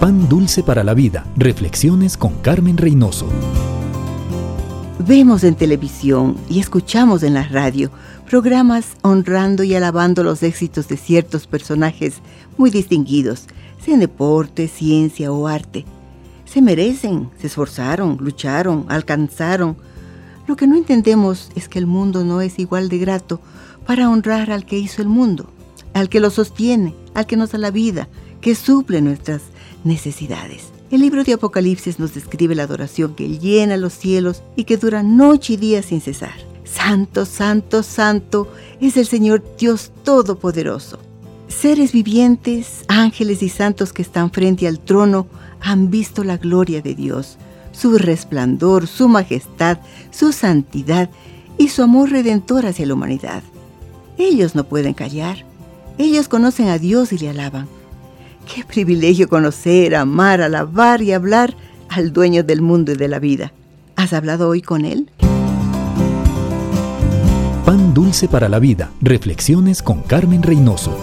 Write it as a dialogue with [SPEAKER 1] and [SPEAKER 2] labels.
[SPEAKER 1] Pan Dulce para la Vida. Reflexiones con Carmen Reynoso.
[SPEAKER 2] Vemos en televisión y escuchamos en la radio programas honrando y alabando los éxitos de ciertos personajes muy distinguidos, sea en deporte, ciencia o arte. Se merecen, se esforzaron, lucharon, alcanzaron. Lo que no entendemos es que el mundo no es igual de grato para honrar al que hizo el mundo, al que lo sostiene, al que nos da la vida, que suple nuestras necesidades. El libro de Apocalipsis nos describe la adoración que llena los cielos y que dura noche y día sin cesar. Santo, santo, santo es el Señor Dios Todopoderoso. Seres vivientes, ángeles y santos que están frente al trono han visto la gloria de Dios, su resplandor, su majestad, su santidad y su amor redentor hacia la humanidad. Ellos no pueden callar. Ellos conocen a Dios y le alaban. Qué privilegio conocer, amar, alabar y hablar al dueño del mundo y de la vida. ¿Has hablado hoy con él?
[SPEAKER 1] Pan dulce para la vida. Reflexiones con Carmen Reynoso.